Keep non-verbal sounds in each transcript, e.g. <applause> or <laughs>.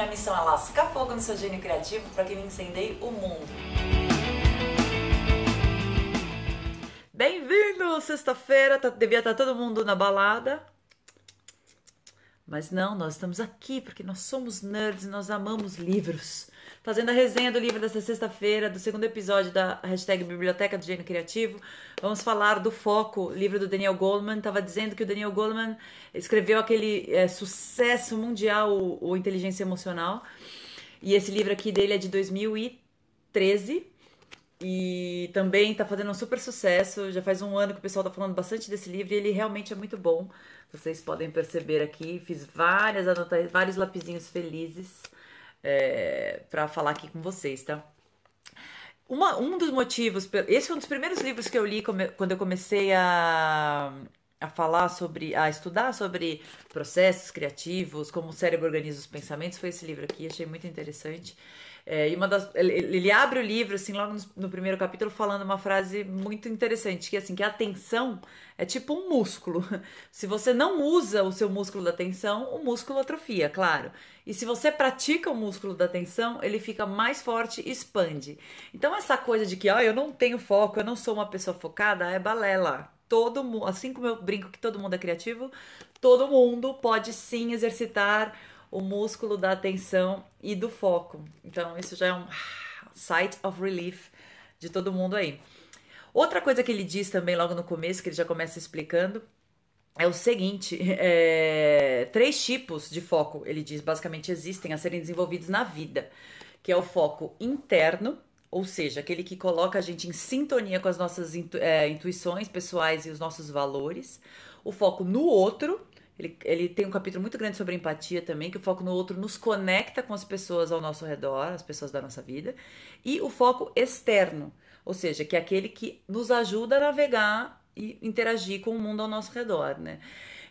minha missão é lascar fogo no seu gênio criativo para que ele incendeie o mundo. Bem-vindo! Sexta-feira, tá, devia estar tá todo mundo na balada. Mas não, nós estamos aqui porque nós somos nerds e nós amamos livros. Fazendo a resenha do livro dessa sexta-feira, do segundo episódio da hashtag Biblioteca do Gênio Criativo. Vamos falar do Foco, livro do Daniel Goleman. Estava dizendo que o Daniel Goleman escreveu aquele é, sucesso mundial, o, o Inteligência Emocional. E esse livro aqui dele é de 2013. E também está fazendo um super sucesso. Já faz um ano que o pessoal está falando bastante desse livro e ele realmente é muito bom. Vocês podem perceber aqui, fiz várias anotações, vários lapisinhos felizes é, para falar aqui com vocês, tá? Uma, um dos motivos, esse foi um dos primeiros livros que eu li quando eu comecei a, a falar sobre, a estudar sobre processos criativos, como o cérebro organiza os pensamentos, foi esse livro aqui, achei muito interessante. É, e uma das, ele, ele, abre o livro, assim, logo no, no, primeiro capítulo, falando uma frase muito interessante, que assim, que a atenção é tipo um músculo. <laughs> Se você não usa o seu músculo da atenção, o músculo atrofia, claro. E se você pratica o músculo da atenção, ele fica mais forte e expande. Então essa coisa de que, ah, eu não tenho foco, eu não sou uma pessoa focada, é balela. Todo mundo, assim como eu brinco que todo mundo é criativo, todo mundo pode sim exercitar o músculo da atenção e do foco. Então, isso já é um sight of relief de todo mundo aí. Outra coisa que ele diz também logo no começo, que ele já começa explicando, é o seguinte: <laughs> é, três tipos de foco, ele diz, basicamente existem a serem desenvolvidos na vida, que é o foco interno, ou seja, aquele que coloca a gente em sintonia com as nossas intu é, intuições pessoais e os nossos valores, o foco no outro, ele, ele tem um capítulo muito grande sobre empatia também, que o foco no outro nos conecta com as pessoas ao nosso redor, as pessoas da nossa vida. E o foco externo, ou seja, que é aquele que nos ajuda a navegar e interagir com o mundo ao nosso redor, né?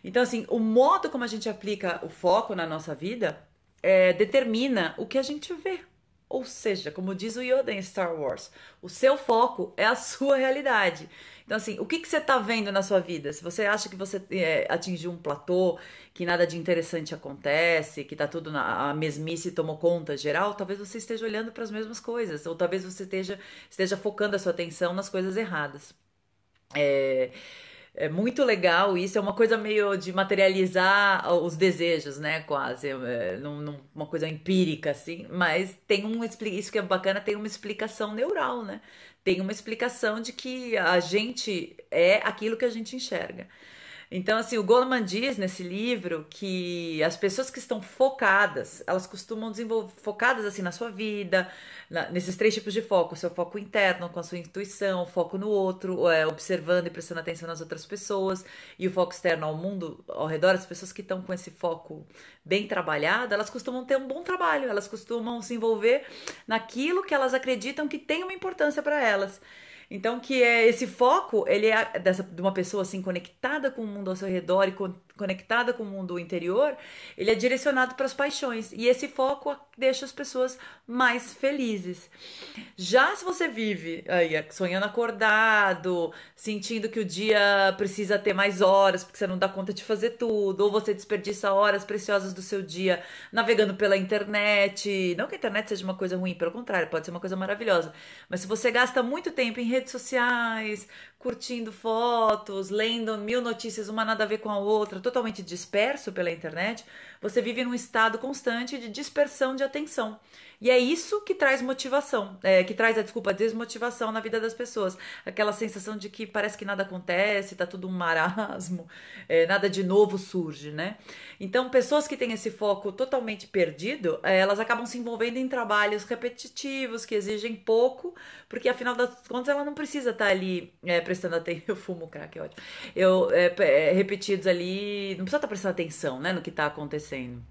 Então, assim, o modo como a gente aplica o foco na nossa vida é, determina o que a gente vê. Ou seja, como diz o Yoda em Star Wars, o seu foco é a sua realidade. Então, assim, o que, que você está vendo na sua vida? Se você acha que você é, atingiu um platô, que nada de interessante acontece, que tá tudo na a mesmice tomou conta geral, talvez você esteja olhando para as mesmas coisas, ou talvez você esteja, esteja focando a sua atenção nas coisas erradas. É, é muito legal isso, é uma coisa meio de materializar os desejos, né? Quase, é, num, num, uma coisa empírica, assim, mas tem um isso que é bacana, tem uma explicação neural, né? Tem uma explicação de que a gente é aquilo que a gente enxerga. Então, assim, o Goleman diz nesse livro que as pessoas que estão focadas, elas costumam desenvolver, focadas assim na sua vida, na, nesses três tipos de foco: seu foco interno, com a sua intuição, foco no outro, é, observando e prestando atenção nas outras pessoas, e o foco externo ao mundo ao redor. As pessoas que estão com esse foco bem trabalhado, elas costumam ter um bom trabalho, elas costumam se envolver naquilo que elas acreditam que tem uma importância para elas. Então, que é esse foco, ele é dessa, de uma pessoa assim conectada com o mundo ao seu redor e conectada com o mundo interior, ele é direcionado para as paixões. E esse foco deixa as pessoas mais felizes. Já se você vive aí, sonhando acordado, sentindo que o dia precisa ter mais horas, porque você não dá conta de fazer tudo, ou você desperdiça horas preciosas do seu dia navegando pela internet. Não que a internet seja uma coisa ruim, pelo contrário, pode ser uma coisa maravilhosa. Mas se você gasta muito tempo em redes sociais, curtindo fotos, lendo mil notícias, uma nada a ver com a outra, totalmente disperso pela internet, você vive num estado constante de dispersão de atenção. E é isso que traz motivação, é, que traz a desculpa, desmotivação na vida das pessoas. Aquela sensação de que parece que nada acontece, tá tudo um marasmo, é, nada de novo surge, né? Então, pessoas que têm esse foco totalmente perdido, é, elas acabam se envolvendo em trabalhos repetitivos que exigem pouco, porque afinal das contas ela não precisa estar tá ali é, prestando atenção. <laughs> Eu fumo crack, é ótimo. Eu, é, é, repetidos ali, não precisa estar tá prestando atenção né, no que está acontecendo.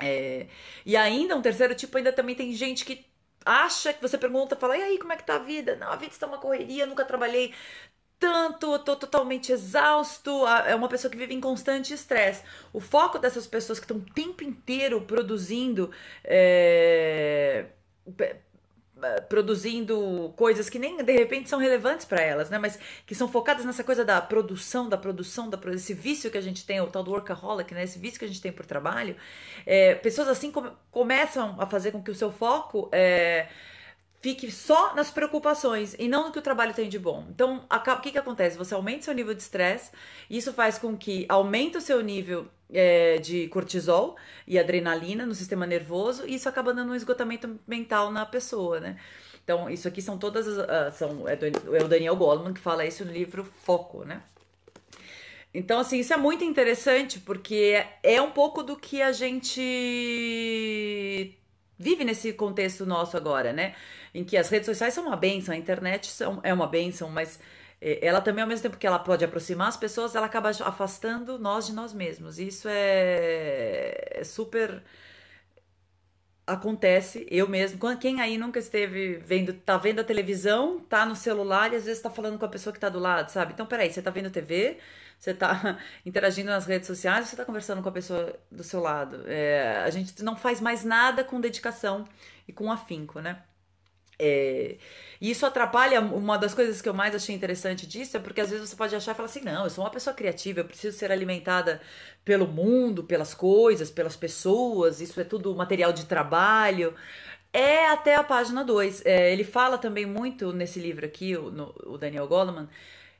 É, e ainda um terceiro tipo, ainda também tem gente que acha que você pergunta, fala, e aí, como é que tá a vida? Não, a vida está uma correria, nunca trabalhei tanto, tô totalmente exausto. É uma pessoa que vive em constante estresse. O foco dessas pessoas que estão o tempo inteiro produzindo. É, produzindo coisas que nem de repente são relevantes para elas, né? Mas que são focadas nessa coisa da produção, da produção, da esse vício que a gente tem, o tal do workaholic, né? Esse vício que a gente tem por trabalho. É, pessoas assim come, começam a fazer com que o seu foco é, fique só nas preocupações e não no que o trabalho tem de bom. Então, o que, que acontece? Você aumenta seu nível de estresse, isso faz com que aumente o seu nível é, de cortisol e adrenalina no sistema nervoso e isso acaba dando um esgotamento mental na pessoa, né? Então, isso aqui são todas as. Uh, são, é, do, é o Daniel Goleman que fala isso no livro Foco, né? Então, assim, isso é muito interessante porque é um pouco do que a gente vive nesse contexto nosso agora, né? Em que as redes sociais são uma benção, a internet são, é uma benção, mas eh, ela também, ao mesmo tempo que ela pode aproximar as pessoas, ela acaba afastando nós de nós mesmos. Isso é, é super acontece, eu mesmo, quem aí nunca esteve vendo, tá vendo a televisão, tá no celular e às vezes tá falando com a pessoa que tá do lado, sabe? Então, peraí, você tá vendo TV, você tá <laughs> interagindo nas redes sociais, você tá conversando com a pessoa do seu lado. É, a gente não faz mais nada com dedicação e com afinco, né? É, e isso atrapalha. Uma das coisas que eu mais achei interessante disso é porque às vezes você pode achar e falar assim: não, eu sou uma pessoa criativa, eu preciso ser alimentada pelo mundo, pelas coisas, pelas pessoas, isso é tudo material de trabalho. É até a página 2. É, ele fala também muito nesse livro aqui, o, no, o Daniel Goleman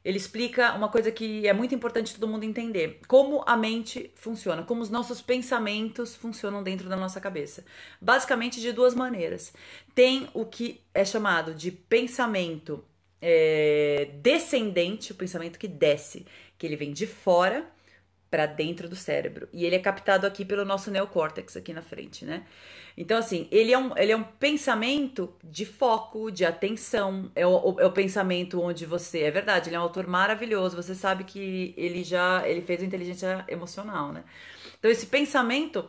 ele explica uma coisa que é muito importante todo mundo entender: como a mente funciona, como os nossos pensamentos funcionam dentro da nossa cabeça. Basicamente, de duas maneiras. Tem o que é chamado de pensamento é, descendente, o pensamento que desce, que ele vem de fora para dentro do cérebro. E ele é captado aqui pelo nosso neocórtex, aqui na frente, né? Então, assim, ele é um, ele é um pensamento de foco, de atenção. É o, é o pensamento onde você. É verdade, ele é um autor maravilhoso. Você sabe que ele já ele fez inteligência emocional, né? Então, esse pensamento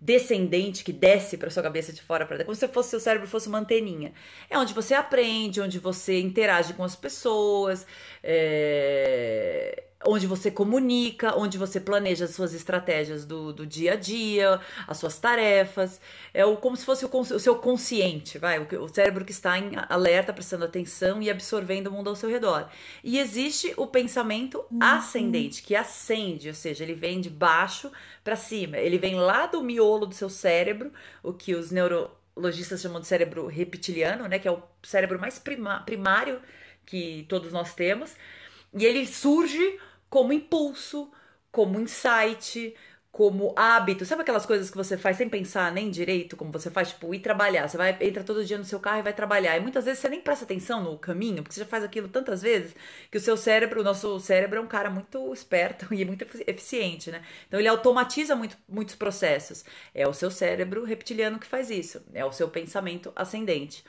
descendente que desce para sua cabeça de fora para como se fosse seu cérebro fosse uma anteninha. É onde você aprende, onde você interage com as pessoas, é onde você comunica, onde você planeja as suas estratégias do, do dia a dia, as suas tarefas. É o, como se fosse o, o seu consciente, vai, o, o, cérebro que está em alerta, prestando atenção e absorvendo o mundo ao seu redor. E existe o pensamento uhum. ascendente, que ascende, ou seja, ele vem de baixo para cima. Ele vem lá do miolo do seu cérebro, o que os neurologistas chamam de cérebro reptiliano, né, que é o cérebro mais prima, primário que todos nós temos. E ele surge como impulso, como insight, como hábito. Sabe aquelas coisas que você faz sem pensar nem direito, como você faz, tipo, ir trabalhar. Você vai entra todo dia no seu carro e vai trabalhar. E muitas vezes você nem presta atenção no caminho, porque você já faz aquilo tantas vezes que o seu cérebro, o nosso cérebro é um cara muito esperto <laughs> e muito eficiente, né? Então ele automatiza muito, muitos processos. É o seu cérebro reptiliano que faz isso. É o seu pensamento ascendente.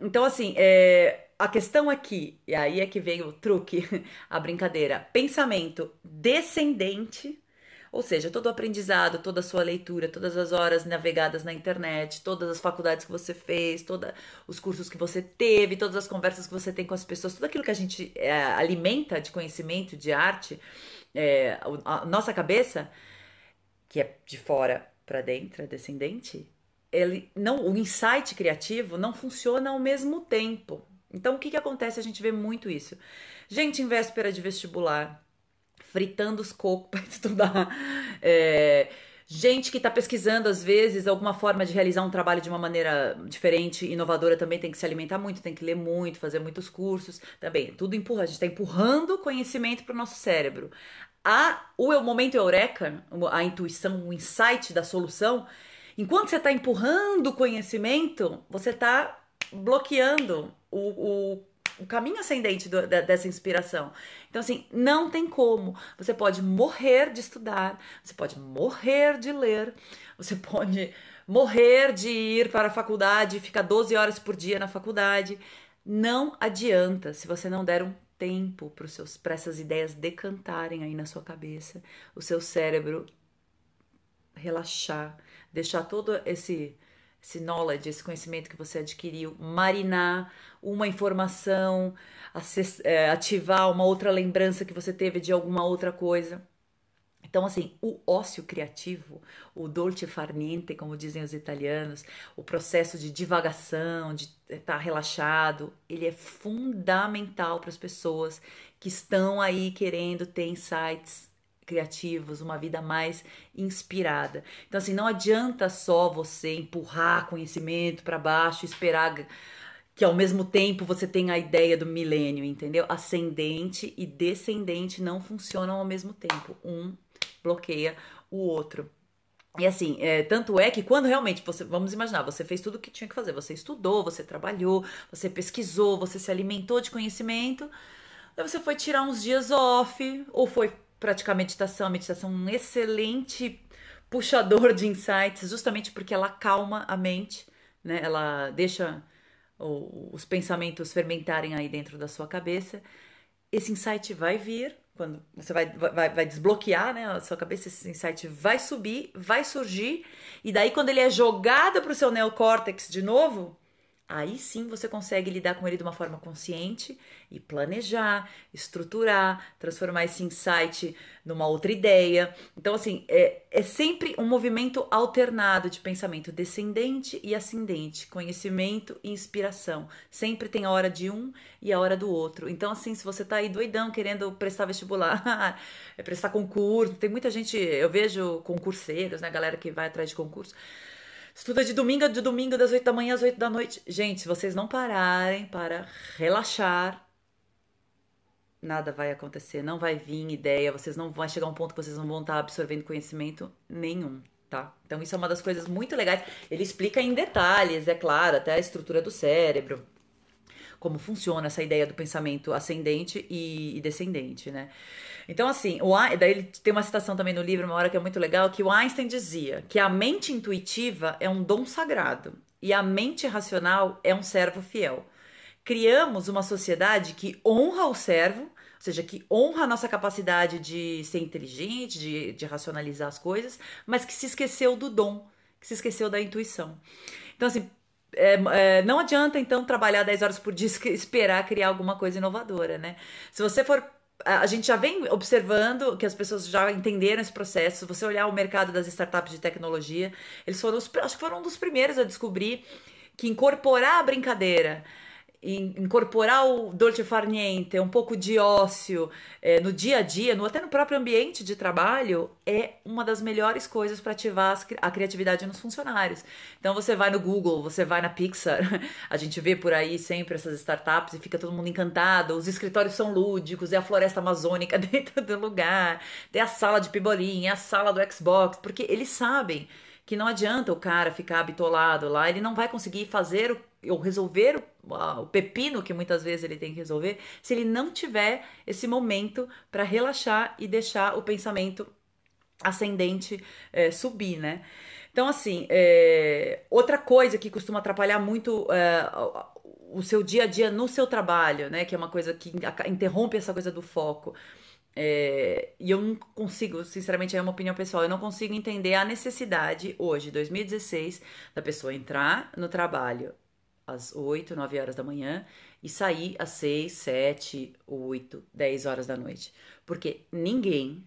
Então, assim, é, a questão aqui, e aí é que vem o truque, <laughs> a brincadeira, pensamento descendente, ou seja, todo o aprendizado, toda a sua leitura, todas as horas navegadas na internet, todas as faculdades que você fez, todos os cursos que você teve, todas as conversas que você tem com as pessoas, tudo aquilo que a gente é, alimenta de conhecimento, de arte, é, a nossa cabeça, que é de fora para dentro, é descendente, ele não, o insight criativo não funciona ao mesmo tempo. Então, o que, que acontece? A gente vê muito isso. Gente em véspera de vestibular, fritando os cocos <laughs> para estudar. É, gente que está pesquisando, às vezes, alguma forma de realizar um trabalho de uma maneira diferente, inovadora, também tem que se alimentar muito, tem que ler muito, fazer muitos cursos. Também, tudo empurra. A gente está empurrando conhecimento para o nosso cérebro. A, o momento eureka, a intuição, o insight da solução, Enquanto você está empurrando o conhecimento, você está bloqueando o, o, o, caminho ascendente do, da, dessa inspiração. Então, assim, não tem como. Você pode morrer de estudar, você pode morrer de ler, você <laughs> pode morrer de ir para a faculdade, ficar 12 horas por dia na faculdade. Não adianta se você não der um tempo para essas ideias decantarem aí na sua cabeça, o seu cérebro relaxar, deixar todo esse esse knowledge, esse conhecimento que você adquiriu, marinar uma informação, é, ativar uma outra lembrança que você teve de alguma outra coisa. Então, assim, o ócio criativo, o dolce far niente, como dizem os italianos, o processo de divagação, de estar relaxado, ele é fundamental para as pessoas que estão aí querendo ter insights criativos, uma vida mais inspirada. Então, assim, não adianta só você empurrar conhecimento para baixo, esperar que ao mesmo tempo você tenha a ideia do milênio, entendeu? Ascendente e descendente não funcionam ao mesmo tempo. Um bloqueia o outro. E assim, é, tanto é que quando realmente você, vamos imaginar, você fez tudo o que tinha que fazer, você estudou, você trabalhou, você pesquisou, você se alimentou de conhecimento, aí você foi tirar uns dias off, ou foi praticar meditação, a meditação é um excelente puxador de insights, justamente porque ela calma a mente, né? Ela deixa os pensamentos fermentarem aí dentro da sua cabeça. Esse insight vai vir, quando você vai, vai, vai desbloquear né, a sua cabeça, esse insight vai subir, vai surgir, e daí quando ele é jogado para o seu neocórtex de novo, Aí sim você consegue lidar com ele de uma forma consciente e planejar, estruturar, transformar esse insight numa outra ideia. Então, assim, é, é sempre um movimento alternado de pensamento descendente e ascendente, conhecimento e inspiração. Sempre tem a hora de um e a hora do outro. Então, assim, se você tá aí doidão querendo prestar vestibular, <laughs> é prestar concurso, tem muita gente, eu vejo concurseiros, né, galera que vai atrás de concurso Estuda de domingo de domingo, das 8 da manhã às 8 da noite. Gente, se vocês não pararem para relaxar, nada vai acontecer, não vai vir ideia, vocês não vai chegar a um ponto que vocês não vão estar absorvendo conhecimento nenhum, tá? Então isso é uma das coisas muito legais. Ele explica em detalhes, é claro, até a estrutura do cérebro, como funciona essa ideia do pensamento ascendente e, descendente, né? Então, assim, o, daí ele tem uma citação também no livro, uma hora que é muito legal, que o Einstein dizia que a mente intuitiva é um dom sagrado e a mente racional é um servo fiel. Criamos uma sociedade que honra o servo, ou seja, que honra a nossa capacidade de ser inteligente, de, de racionalizar as coisas, mas que se esqueceu do dom, que se esqueceu da intuição. Então, assim, é, é, não adianta então trabalhar 10 horas por dia <laughs> esperar criar alguma coisa inovadora, né? Se você for a gente já vem observando que as pessoas já entenderam esse processo. Se você olhar o mercado das startups de tecnologia, eles foram os, acho que foram um dos primeiros a descobrir que incorporar a brincadeira incorporar o dolce far niente, um pouco de ócio é, no dia a dia, no, até no próprio ambiente de trabalho, é uma das melhores coisas para ativar a criatividade nos funcionários. Então você vai no Google, você vai na Pixar, <laughs> a gente vê por aí sempre essas startups e fica todo mundo encantado. Os escritórios são lúdicos, é a floresta amazônica <laughs> dentro do lugar, tem a sala de pibolim, é a sala do Xbox, porque eles sabem que não adianta o cara ficar bitolado lá, ele não vai conseguir fazer o ou resolver o, o pepino que muitas vezes ele tem que resolver, se ele não tiver esse momento para relaxar e deixar o pensamento ascendente é, subir, né? Então, assim, é, outra coisa que costuma atrapalhar muito é, o seu dia a dia no seu trabalho, né? Que é uma coisa que interrompe essa coisa do foco. É, e eu não consigo, sinceramente, é uma opinião pessoal, eu não consigo entender a necessidade hoje, 2016, da pessoa entrar no trabalho às 8, 9 horas da manhã e sair às 6, 7, 8, 10 horas da noite. Porque ninguém,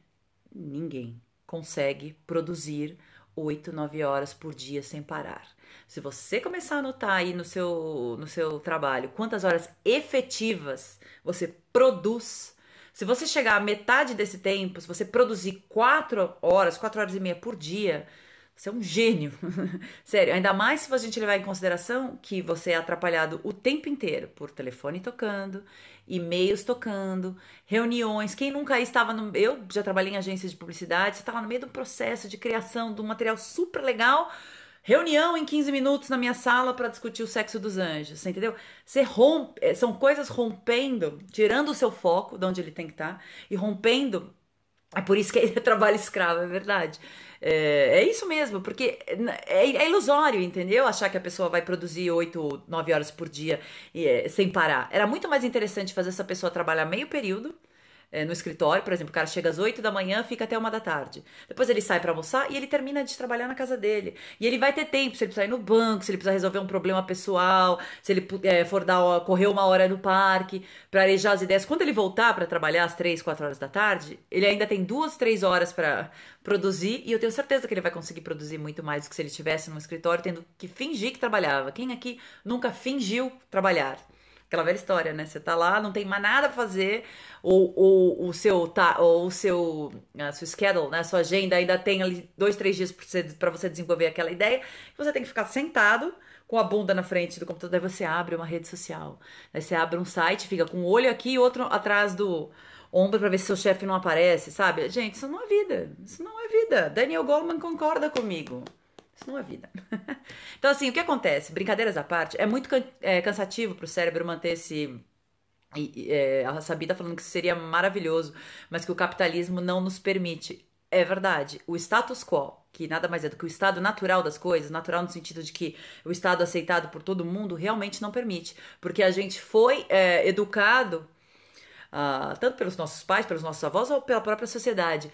ninguém consegue produzir 8, 9 horas por dia sem parar. Se você começar a anotar aí no seu, no seu trabalho quantas horas efetivas você produz, se você chegar à metade desse tempo, se você produzir 4 horas, 4 horas e meia por dia, você é um gênio. <laughs> Sério, ainda mais se a gente levar em consideração que você é atrapalhado o tempo inteiro por telefone tocando, e-mails tocando, reuniões. Quem nunca estava no. Eu já trabalhei em agências de publicidade, você estava no meio um processo de criação de um material super legal. Reunião em 15 minutos na minha sala para discutir o sexo dos anjos, você entendeu? Você rompe, é, são coisas rompendo, tirando o seu foco de onde ele tem que estar tá, e rompendo. É por isso que é <laughs> trabalho escravo, é verdade. É, é isso mesmo, porque é, é, ilusório, entendeu? Achar que a pessoa vai produzir 8, 9 horas por dia é, sem parar. Era muito mais interessante fazer essa pessoa trabalhar meio período, é, no escritório, por exemplo, o cara chega às 8 da manhã, fica até uma da tarde. Depois ele sai para almoçar e ele termina de trabalhar na casa dele. E ele vai ter tempo, se ele precisar ir no banco, se ele precisar resolver um problema pessoal, se ele é, for dar, correr uma hora no parque, para arejar as ideias. Quando ele voltar para trabalhar às 3, 4 horas da tarde, ele ainda tem duas, três horas para produzir e eu tenho certeza que ele vai conseguir produzir muito mais do que se ele estivesse no escritório tendo que fingir que trabalhava. Quem aqui nunca fingiu trabalhar? Aquela velha história, né? Você tá lá, não tem mais nada pra fazer, ou, ou o seu tá, ou o seu a sua schedule, né? A sua agenda ainda tem ali dois, três dias para você, pra você desenvolver aquela ideia. Você tem que ficar sentado com a bunda na frente do computador, daí você abre uma rede social. Aí você abre um site, fica com um olho aqui e outro atrás do ombro para ver se seu chefe não aparece, sabe? Gente, isso não é vida. Isso não é vida. Daniel Goleman concorda comigo. Isso não é vida. <laughs> então, assim, o que acontece? Brincadeiras à parte, é muito é, cansativo para o cérebro manter esse. É, a Sabita falando que seria maravilhoso, mas que o capitalismo não nos permite. É verdade. O status quo, que nada mais é do que o estado natural das coisas, natural no sentido de que o estado aceitado por todo mundo, realmente não permite. Porque a gente foi é, educado, uh, tanto pelos nossos pais, pelos nossos avós, ou pela própria sociedade,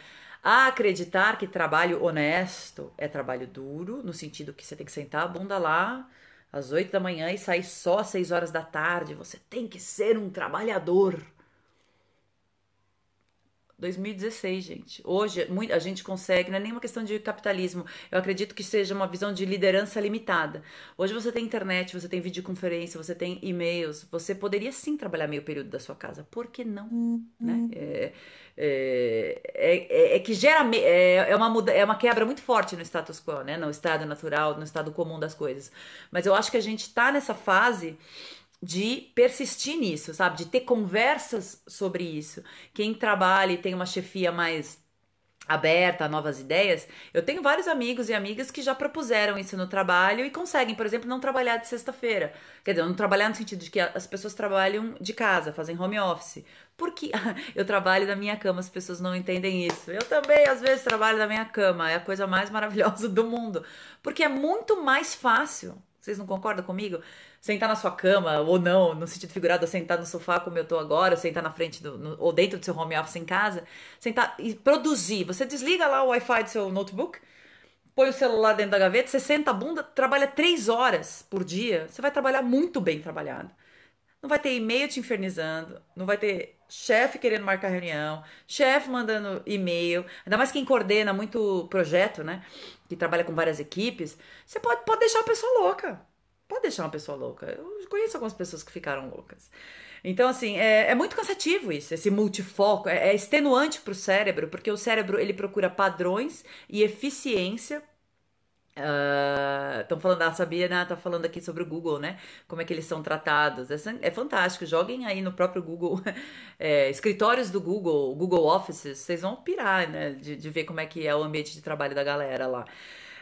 a acreditar que trabalho honesto é trabalho duro, no sentido que você tem que sentar a bunda lá às 8 da manhã e sair só às 6 horas da tarde. Você tem que ser um trabalhador. 2016, gente. Hoje a gente consegue, não é nenhuma questão de capitalismo. Eu acredito que seja uma visão de liderança limitada. Hoje você tem internet, você tem videoconferência, você tem e-mails. Você poderia sim trabalhar meio período da sua casa. Por que não? Uhum. Né? É, é, é, é, que gera é, é, uma muda, é uma quebra muito forte no status quo, né? No estado natural, no estado comum das coisas. Mas eu acho que a gente está nessa fase de persistir nisso, sabe? De ter conversas sobre isso. Quem trabalha e tem uma chefia mais aberta a novas ideias, eu tenho vários amigos e amigas que já propuseram isso no trabalho e conseguem, por exemplo, não trabalhar de sexta-feira. Quer dizer, não trabalhar no sentido de que as pessoas trabalham de casa, fazem home office. Porque <laughs> eu trabalho da minha cama, as pessoas não entendem isso. Eu também, às vezes, trabalho da minha cama. É a coisa mais maravilhosa do mundo. Porque é muito mais fácil. Vocês não concordam comigo? sentar na sua cama, ou não, no sentido figurado, sentar no sofá como eu tô agora, sentar na frente do, no, ou dentro do seu home office em casa, sentar e produzir. Você desliga lá o Wi-Fi do seu notebook, põe o celular dentro da gaveta, você senta a bunda, trabalha três horas por dia, você vai trabalhar muito bem trabalhado. Não vai ter e-mail te infernizando, não vai ter chefe querendo marcar reunião, chefe mandando e-mail, ainda mais quem coordena muito projeto, né? Que trabalha com várias equipes, você pode, pode deixar a pessoa louca pode deixar uma pessoa louca. Eu conheço algumas pessoas que ficaram loucas. Então, assim, é, é muito cansativo isso, esse multifoco. É, é extenuante para o cérebro, porque o cérebro ele procura padrões e eficiência Estão uh, falando, a Sabina tá falando aqui sobre o Google, né? Como é que eles são tratados. É, é fantástico. Joguem aí no próprio Google, <laughs> é, escritórios do Google, Google Offices, vocês vão pirar, né? De, de ver como é que é o ambiente de trabalho da galera lá.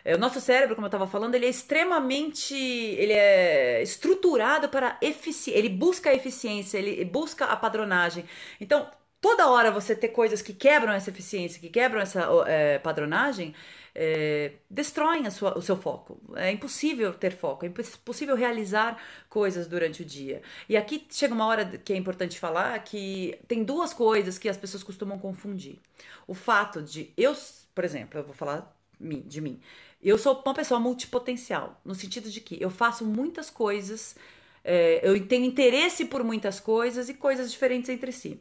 É, o nosso cérebro, como eu estava falando, ele é extremamente, ele é estruturado para eficiência, ele busca a eficiência, ele busca a padronagem. Então, toda hora você ter coisas que quebram essa eficiência, que quebram essa é, padronagem, é, destroem sua, o seu foco. É impossível ter foco, é impossível realizar coisas durante o dia. E aqui chega uma hora que é importante falar que tem duas coisas que as pessoas costumam confundir. O fato de eu, por exemplo, eu vou falar de mim. Eu sou uma pessoa multipotencial, no sentido de que eu faço muitas coisas, é, eu tenho interesse por muitas coisas e coisas diferentes entre si.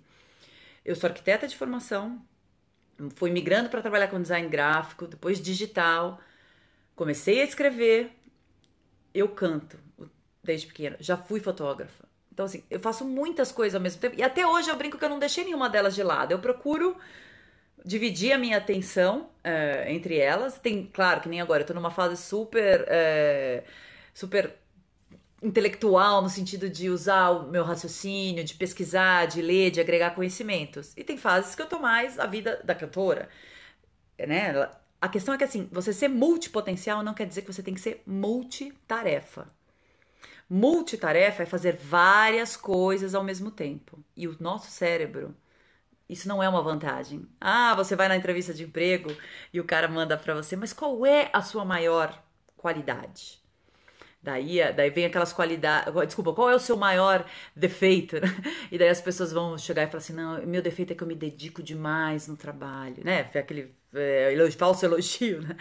Eu sou arquiteta de formação, fui migrando para trabalhar com design gráfico, depois digital, comecei a escrever, eu canto desde pequena, já fui fotógrafa. Então, assim, eu faço muitas coisas ao mesmo tempo. E até hoje eu brinco que eu não deixei nenhuma delas de lado. Eu procuro dividir a minha atenção é, entre elas. Tem, claro, que nem agora, eu tô numa fase super. É, super intelectual no sentido de usar o meu raciocínio, de pesquisar, de ler, de agregar conhecimentos. E tem fases que eu tô mais a vida da cantora, né? A questão é que assim, você ser multipotencial não quer dizer que você tem que ser multitarefa. Multitarefa é fazer várias coisas ao mesmo tempo. E o nosso cérebro isso não é uma vantagem. Ah, você vai na entrevista de emprego e o cara manda para você, mas qual é a sua maior qualidade? Daí, daí vem aquelas qualidades. Desculpa, qual é o seu maior defeito? Né? <laughs> E daí as pessoas vão chegar e falar assim: não, meu defeito é que eu me dedico demais no trabalho, né? Aquele é, elogio, falso <laughs> elogio, né?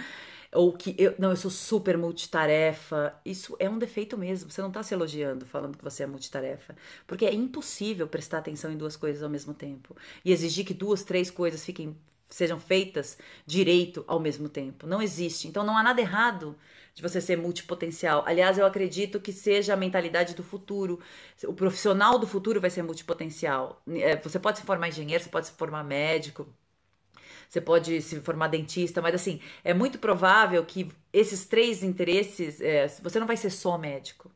Ou que eu, não, eu sou super multitarefa. Isso é um defeito mesmo. Você não está se elogiando falando que você é multitarefa. Porque é impossível prestar atenção em duas coisas ao mesmo tempo. E exigir que duas, três coisas fiquem sejam feitas direito ao mesmo tempo. Não existe. Então não há nada errado de você ser multipotencial. Aliás, eu acredito que seja a mentalidade do futuro. O profissional do futuro vai ser multipotencial. É, você pode se formar engenheiro, você pode se formar médico, você pode se formar dentista, mas assim, é muito provável que esses três interesses, é, você não vai ser só médico.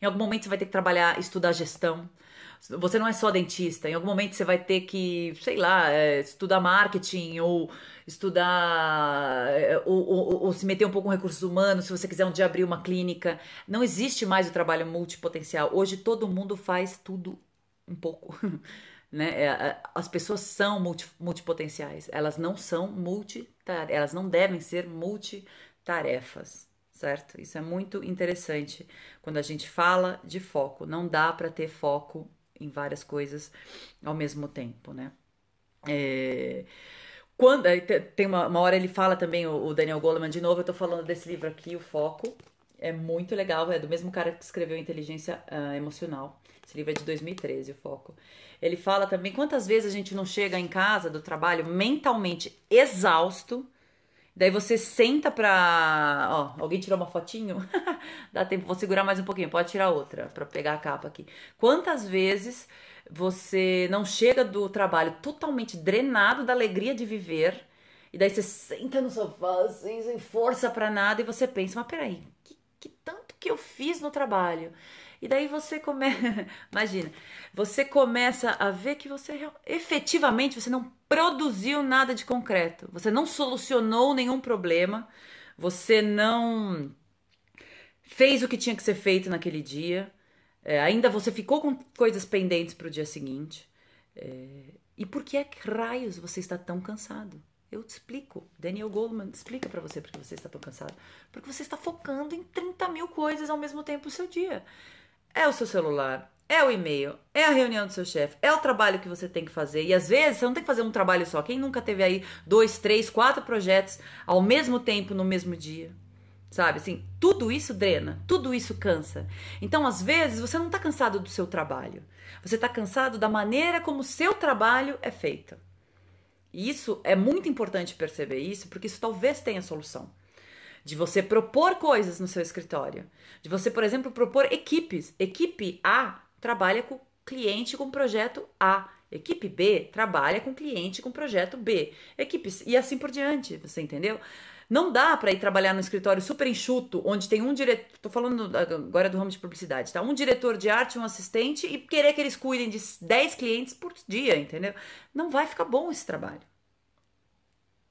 Em algum momento você vai ter que trabalhar, estudar gestão, você não é só dentista. Em algum momento você vai ter que, sei lá, é, estudar marketing ou estudar é, ou, ou, ou, se meter um pouco com recursos humanos, se você quiser um dia abrir uma clínica. Não existe mais o trabalho multipotencial. Hoje todo mundo faz tudo um pouco. <laughs> Né? É, as pessoas são multi, multipotenciais, elas não são multitarefas, elas não devem ser multitarefas, certo? Isso é muito interessante quando a gente fala de foco. Não dá para ter foco em várias coisas ao mesmo tempo, né? É, quando tem uma, uma, hora ele fala também o, Daniel Goleman de novo. Eu tô falando desse livro aqui, o Foco. É muito legal, é do mesmo cara que escreveu Inteligência uh, Emocional. Esse livro é de 2013, o Foco. Ele fala também quantas vezes a gente não chega em casa do trabalho mentalmente exausto. Daí você senta pra. Ó, alguém tirou uma fotinho? <laughs> Dá tempo, vou segurar mais um pouquinho, pode tirar outra para pegar a capa aqui. Quantas vezes você não chega do trabalho totalmente drenado da alegria de viver, e daí você senta no sofá, assim, sem força para nada, e você pensa, mas peraí, que, que tanto que eu fiz no trabalho? E daí você começa, <laughs> imagina, você começa a ver que você efetivamente você não produziu nada de concreto, você não solucionou nenhum problema, você não fez o que tinha que ser feito naquele dia, é, ainda você ficou com coisas pendentes para o dia seguinte. É, e por que é que raios você está tão cansado? Eu te explico. Daniel Goldman explica para você porque você está tão cansado. Porque você está focando em 30 mil coisas ao mesmo tempo no seu dia. É o seu celular, é o e-mail, é a reunião do seu chefe, é o trabalho que você tem que fazer. E às vezes você não tem que fazer um trabalho só. Quem nunca teve aí dois, três, quatro projetos ao mesmo tempo no mesmo dia? Sabe assim, tudo isso drena, tudo isso cansa. Então, às vezes, você não está cansado do seu trabalho, você está cansado da maneira como o seu trabalho é feito. E isso é muito importante perceber isso, porque isso talvez tenha solução. De você propor coisas no seu escritório, de você, por exemplo, propor equipes. Equipe A trabalha com cliente com projeto A. Equipe B trabalha com cliente com projeto B. Equipes e assim por diante, você entendeu? Não dá para ir trabalhar no escritório super enxuto, onde tem um diretor. Tô falando agora do ramo de publicidade, tá? Um diretor de arte, um assistente e querer que eles cuidem de 10 clientes por dia, entendeu? Não vai ficar bom esse trabalho.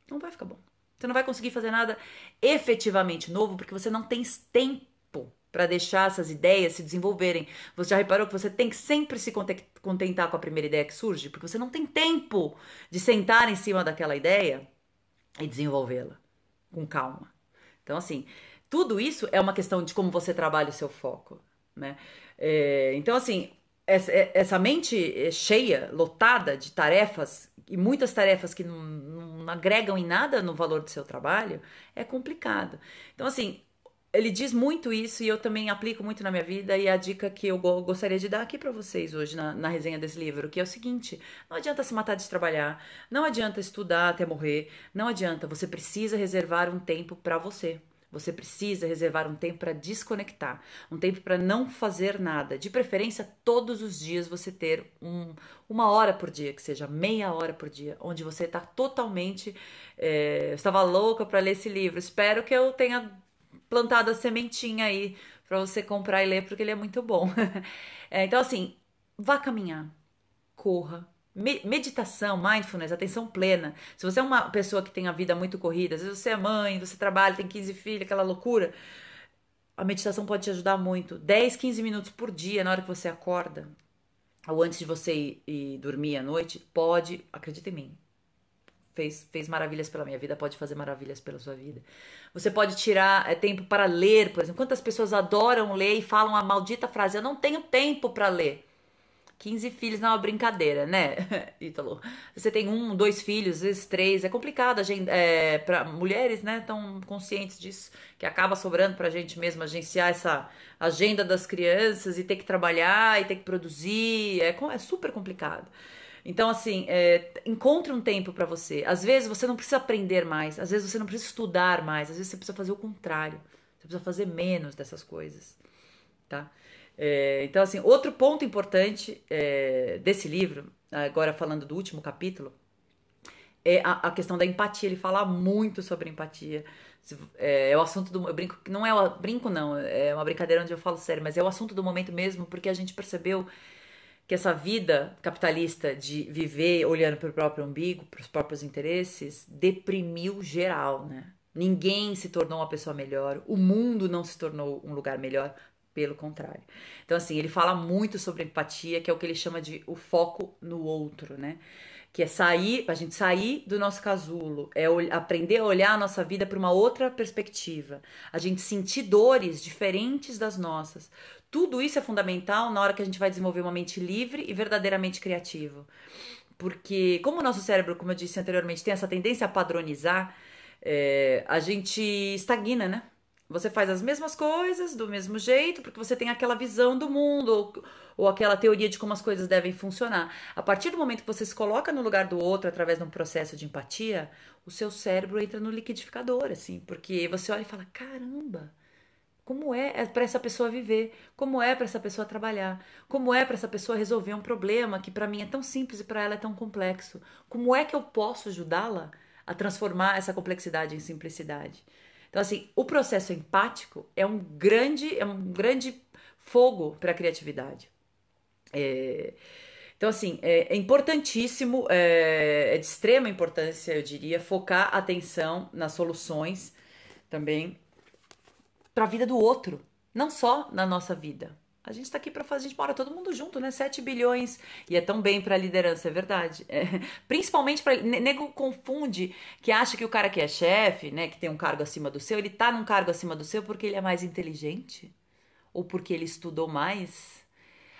Não vai ficar bom. Você não vai conseguir fazer nada efetivamente novo porque você não tem tempo para deixar essas ideias se desenvolverem. Você já reparou que você tem que sempre se contentar com a primeira ideia que surge? Porque você não tem tempo de sentar em cima daquela ideia e desenvolvê-la com calma. Então, assim, tudo isso é uma questão de como você trabalha o seu foco, né? É, então, assim, essa, é, essa, mente cheia, lotada de tarefas, e muitas tarefas que não, não agregam em nada no valor do seu trabalho, é complicado. Então, assim, ele diz muito isso e eu também aplico muito na minha vida e a dica que eu gostaria de dar aqui para vocês hoje na, na, resenha desse livro, que é o seguinte: não adianta se matar de trabalhar, não adianta estudar até morrer, não adianta, você precisa reservar um tempo para você. Você precisa reservar um tempo para desconectar, um tempo para não fazer nada. De preferência, todos os dias você ter um, uma hora por dia, que seja meia hora por dia, onde você está totalmente. É, eu estava louca para ler esse livro. Espero que eu tenha plantado a sementinha aí para você comprar e ler, porque ele é muito bom. <laughs> é, então, assim, vá caminhar, corra. Meditação, mindfulness, atenção plena. Se você é uma pessoa que tem a vida muito corrida, às vezes você é mãe, você trabalha, tem 15 filhos, aquela loucura, a meditação pode te ajudar muito. 10, 15 minutos por dia, na hora que você acorda, ou antes de você ir, ir dormir à noite, pode, acredita em mim, fez, fez maravilhas pela minha vida, pode fazer maravilhas pela sua vida. Você pode tirar é, tempo para ler, por exemplo. Quantas pessoas adoram ler e falam a maldita frase: Eu não tenho tempo para ler. 15 filhos não é uma brincadeira, né, <laughs> Ítalo? Você tem um, dois filhos, às vezes três, é complicado. A gente, é, para mulheres, né, tão conscientes disso, que acaba sobrando para a gente mesmo agenciar essa agenda das crianças e ter que trabalhar e ter que produzir, é, é super complicado. Então, assim, é, encontre um tempo para você. Às vezes você não precisa aprender mais, às vezes você não precisa estudar mais, às vezes você precisa fazer o contrário. Você precisa fazer menos dessas coisas, tá? É, então, assim, outro ponto importante é, desse livro, agora falando do último capítulo, é a, a, questão da empatia. Ele fala muito sobre empatia. É, é, o assunto do. Eu brinco, não é o brinco, não, é uma brincadeira onde eu falo sério, mas é o assunto do momento mesmo, porque a gente percebeu que essa vida capitalista de viver olhando para o próprio umbigo, para os próprios interesses, deprimiu geral, né? Ninguém se tornou uma pessoa melhor, o mundo não se tornou um lugar melhor, pelo contrário. Então, assim, ele fala muito sobre empatia, que é o que ele chama de o foco no outro, né? Que é sair, a gente sair do nosso casulo, é aprender a olhar a nossa vida para uma outra perspectiva, a gente sentir dores diferentes das nossas. Tudo isso é fundamental na hora que a gente vai desenvolver uma mente livre e verdadeiramente criativa. Porque, como o nosso cérebro, como eu disse anteriormente, tem essa tendência a padronizar, é, a gente estagna, né? Você faz as mesmas coisas do mesmo jeito, porque você tem aquela visão do mundo, ou, ou, aquela teoria de como as coisas devem funcionar. A partir do momento que você se coloca no lugar do outro através de um processo de empatia, o seu cérebro entra no liquidificador, assim, porque você olha e fala: caramba, como é para essa pessoa viver? Como é para essa pessoa trabalhar? Como é para essa pessoa resolver um problema que para mim é tão simples e para ela é tão complexo? Como é que eu posso ajudá-la a transformar essa complexidade em simplicidade? Então, assim, o processo empático é um grande, é um grande fogo para a criatividade. É, então, assim, é, é importantíssimo, é, é, de extrema importância, eu diria, focar atenção nas soluções também para a vida do outro, não só na nossa vida. A gente está aqui para fazer, a gente mora todo mundo junto, né? 7 bilhões. E é tão bem para liderança, é verdade. É, <laughs> principalmente para. Nego confunde que acha que o cara que é chefe, né, que tem um cargo acima do seu, ele tá num cargo acima do seu porque ele é mais inteligente? Ou porque ele estudou mais?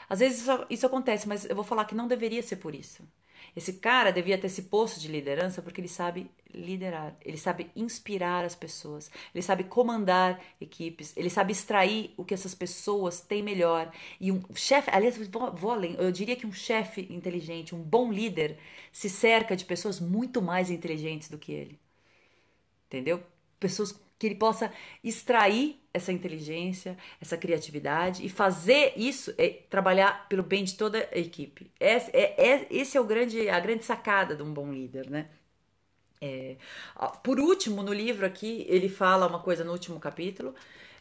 Às vezes isso, isso acontece, mas eu vou falar que não deveria ser por isso. Esse cara devia ter esse posto de liderança porque ele sabe liderar, ele sabe inspirar as pessoas, ele sabe comandar equipes, ele sabe extrair o que essas pessoas têm melhor. E um chefe, aliás, vou, vou além, eu diria que um chefe inteligente, um bom líder, se cerca de pessoas muito mais inteligentes do que ele. Entendeu? Pessoas que ele possa extrair essa inteligência, essa criatividade e fazer isso é trabalhar pelo bem de toda a equipe. Esse é, é, esse é o grande, a grande sacada de um bom líder, né? É, por último, no livro aqui, ele fala uma coisa no último capítulo.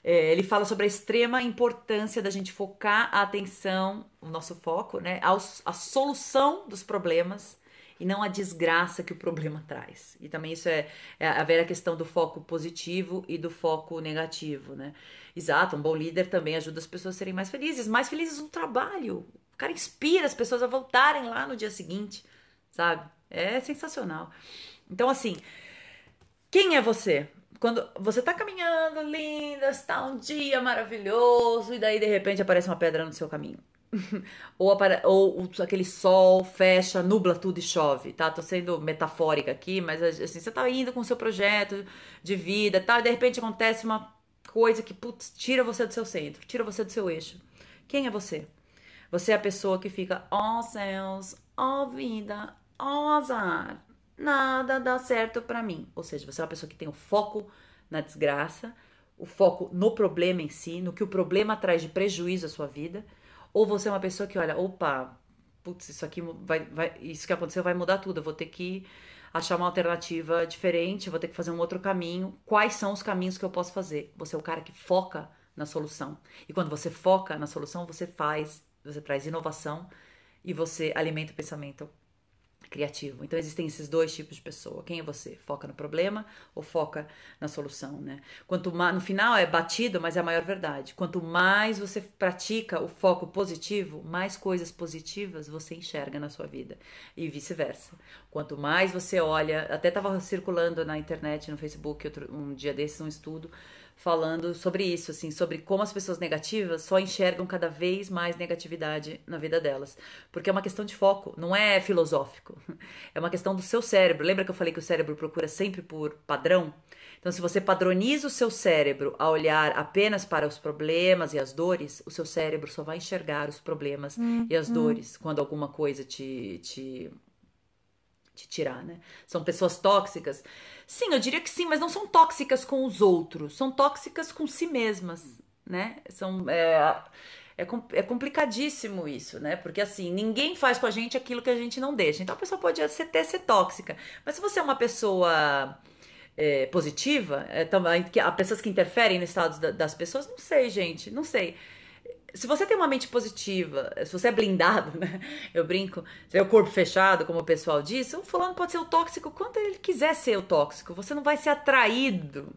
É, ele fala sobre a extrema importância da gente focar a atenção, o nosso foco, né, a solução dos problemas e não a desgraça que o problema <laughs> traz. E também isso é, é a velha questão do foco positivo e do foco negativo, né? Exato, um bom líder também ajuda as pessoas a serem mais felizes, mais felizes no trabalho. O cara inspira as pessoas a voltarem lá no dia seguinte, sabe? É sensacional. Então, assim, quem é você? Quando você tá caminhando, linda, está um dia maravilhoso, e daí de repente aparece uma pedra no seu caminho. Ou, apare... ou aquele sol fecha, nubla tudo e chove, tá? Tô sendo metafórica aqui, mas assim, você tá indo com o seu projeto de vida, tá? E de repente acontece uma coisa que, putz, tira você do seu centro, tira você do seu eixo. Quem é você? Você é a pessoa que fica, ó oh, céus, ó oh, vida, ó oh, azar, nada dá certo para mim. Ou seja, você é uma pessoa que tem o foco na desgraça, o foco no problema em si, no que o problema traz de prejuízo à sua vida ou você é uma pessoa que olha, opa, putz, isso aqui vai, vai, isso que aconteceu vai mudar tudo, eu vou ter que achar uma alternativa diferente, vou ter que fazer um outro caminho. Quais são os caminhos que eu posso fazer? Você é o cara que foca na solução. E quando você foca na solução, você faz, você traz inovação e você alimenta o pensamento criativo. Então existem esses dois tipos de pessoa. Quem é você? Foca no problema ou foca na solução, né? Quanto mais, no final é batido, mas é a maior verdade. Quanto mais você pratica o foco positivo, mais coisas positivas você enxerga na sua vida e vice-versa. Quanto mais você olha, até estava circulando na internet, no Facebook, outro, um dia desses um estudo falando sobre isso, assim, sobre como as pessoas negativas só enxergam cada vez mais negatividade na vida delas. Porque é uma questão de foco, não é filosófico. <laughs> É uma questão do seu cérebro. Lembra que eu falei que o cérebro procura sempre por padrão? Então, se você padroniza o seu cérebro a olhar apenas para os problemas e as dores, o seu cérebro só vai enxergar os problemas hum, e as hum. dores quando alguma coisa te, te te tirar, né? São pessoas tóxicas. Sim, eu diria que sim, mas não são tóxicas com os outros, são tóxicas com si mesmas, né? São é, é, é complicadíssimo isso, né? Porque assim, ninguém faz com a gente aquilo que a gente não deixa. Então a pessoa pode até ser tóxica, mas se você é uma pessoa é, positiva, é, há pessoas que interferem no estado das pessoas, não sei, gente, não sei se você tem uma mente positiva, se você é blindado, <laughs> né? Eu brinco, se é o corpo fechado, como o pessoal diz, o fulano pode ser o tóxico quanto ele quiser ser o tóxico. Você não vai ser atraído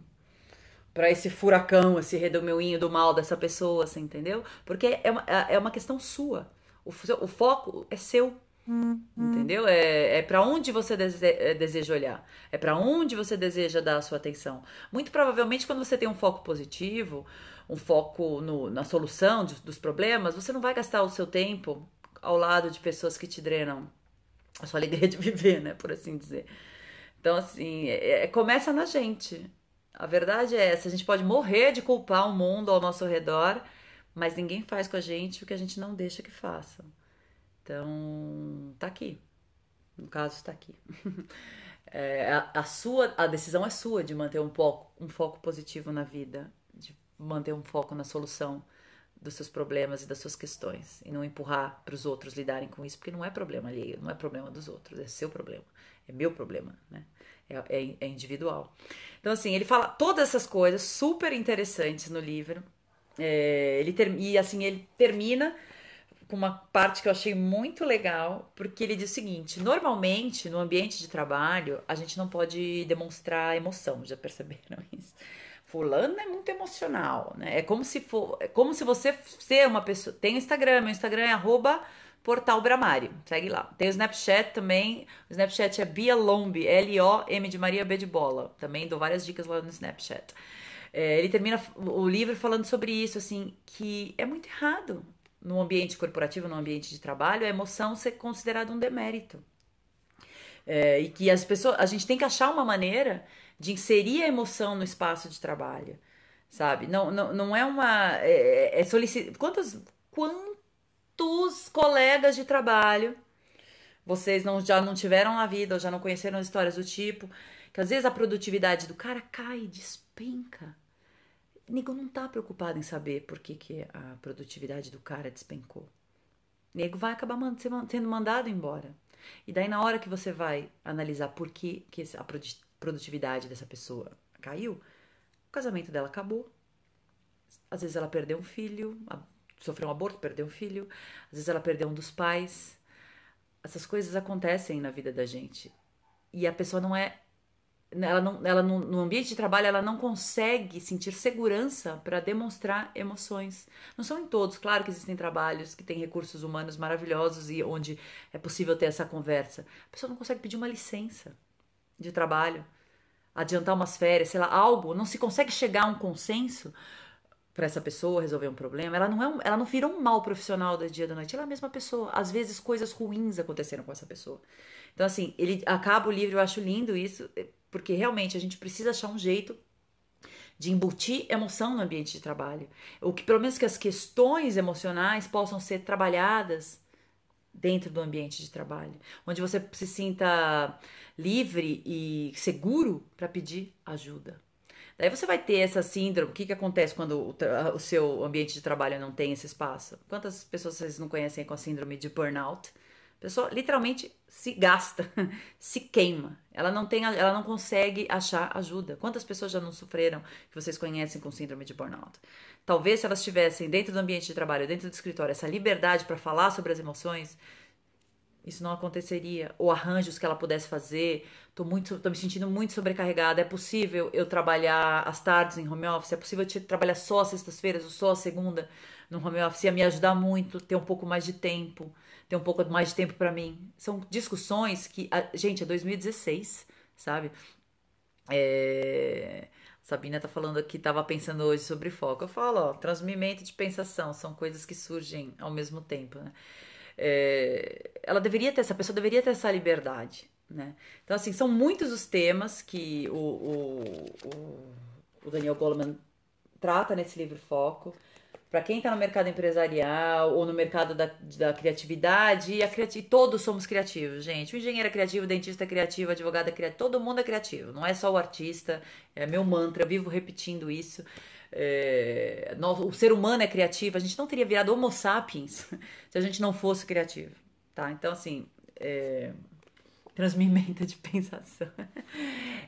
para esse furacão, esse redemoinho do mal dessa pessoa, você entendeu? Porque é uma, é uma questão sua. O, o foco é seu. Hum, entendeu? É, é para onde você dese, é, deseja olhar, é para onde você deseja dar a sua atenção. Muito provavelmente, quando você tem um foco positivo, um foco no, na solução de, dos problemas, você não vai gastar o seu tempo ao lado de pessoas que te drenam a sua <laughs> alegria de viver, né? Por assim dizer. Então, assim, é, é, começa na gente. A verdade é essa: a gente pode morrer de culpar o mundo ao nosso redor, mas ninguém faz com a gente o que a gente não deixa que faça. Então, tá aqui. No caso, está aqui. <laughs> É, a, a, sua, a decisão é sua de manter um foco, um foco positivo na vida manter um foco na solução dos seus problemas e das suas questões e não empurrar para os outros lidarem com isso, porque não é problema alheio, não é problema dos outros, é seu problema, é meu problema, né? É, é, é individual. Então, assim, ele fala todas essas coisas super interessantes no livro. É, ele ter, e assim, ele termina com uma parte que eu achei muito legal, porque ele diz o seguinte: normalmente no ambiente de trabalho a gente não pode demonstrar emoção, já perceberam <laughs> isso? fulano é muito emocional, né? É como se for, é como se você ser uma pessoa, tem o Instagram, meu Instagram é Portal Bramário, segue lá. Tem o Snapchat também, o Snapchat é Bia Lombi, L-O-M de Maria B de Bola. Também dou várias dicas lá no Snapchat. É, ele termina o livro falando sobre isso, assim, que é muito errado no ambiente corporativo, no ambiente de trabalho, a emoção ser considerada um demérito. É, e que as pessoas, a gente tem que achar uma maneira de inserir a emoção no espaço de trabalho, sabe? Não, não, não é uma. É, é solicit... quantos, quantos colegas de trabalho vocês não, já não tiveram na vida ou já não conheceram histórias do tipo que às vezes a produtividade do cara cai, despenca. Nego não tá preocupado em saber por que, que a produtividade do cara despencou. Nego vai acabar sendo mandado embora. E daí, na hora que você vai analisar por que, que a produtividade dessa pessoa caiu, o casamento dela acabou. Às vezes ela perdeu um filho, sofreu um aborto, perdeu um filho, às vezes ela perdeu um dos pais. Essas coisas acontecem na vida da gente. E a pessoa não é ela não, ela não, no ambiente de trabalho ela não consegue sentir segurança para demonstrar emoções. Não são em todos, claro que existem trabalhos que têm recursos humanos maravilhosos e onde é possível ter essa conversa. A pessoa não consegue pedir uma licença de trabalho, adiantar umas férias, sei lá, algo, não se consegue chegar a um consenso para essa pessoa resolver um problema. Ela não é um, ela não virou um mal profissional do dia da noite, ela é a mesma pessoa. Às vezes coisas ruins aconteceram com essa pessoa. Então assim, ele acaba o livro, eu acho lindo isso, porque realmente a gente precisa achar um jeito de embutir emoção no ambiente de trabalho. O que pelo menos que as questões emocionais possam ser trabalhadas dentro do ambiente de trabalho, onde você se sinta livre e seguro para pedir ajuda. Daí você vai ter essa síndrome. O que, que acontece quando o, o, seu ambiente de trabalho não tem esse espaço? Quantas pessoas vocês não conhecem com a síndrome de burnout? Pessoa literalmente se gasta, <laughs> se queima. Ela não tem, ela não consegue achar ajuda. Quantas pessoas já não sofreram que vocês conhecem com síndrome de burnout? Talvez se elas tivessem dentro do ambiente de trabalho, dentro do escritório, essa liberdade para falar sobre as emoções, isso não aconteceria. Ou arranjos que ela pudesse fazer. Tô, muito, tô me sentindo muito sobrecarregada. É possível eu trabalhar às tardes em home office? É possível eu trabalhar só sextas-feiras ou só segunda no home office? Ia me ajudar muito, ter um pouco mais de tempo, ter um pouco mais de tempo para mim. São discussões que, gente, é 2016, sabe? É... Sabina tá falando aqui, tava pensando hoje sobre foco. Eu falo, ó, transmimento de pensação são coisas que surgem ao mesmo tempo, né? É, ela deveria ter, essa pessoa deveria ter essa liberdade, né? Então, assim, são muitos os temas que o, o, o, o Daniel Goleman trata nesse livro Foco. Para quem está no mercado empresarial ou no mercado da, da criatividade, e, criati todos somos criativos, gente. O engenheiro é criativo, o dentista é criativo, o advogado é criativo, todo mundo é criativo, não é só o artista, é meu mantra, eu vivo repetindo isso. É, o ser humano é criativo, a gente não teria virado Homo sapiens <laughs> se a gente não fosse criativo, tá? Então, assim, é, transmimento <laughs> de pensação. <laughs>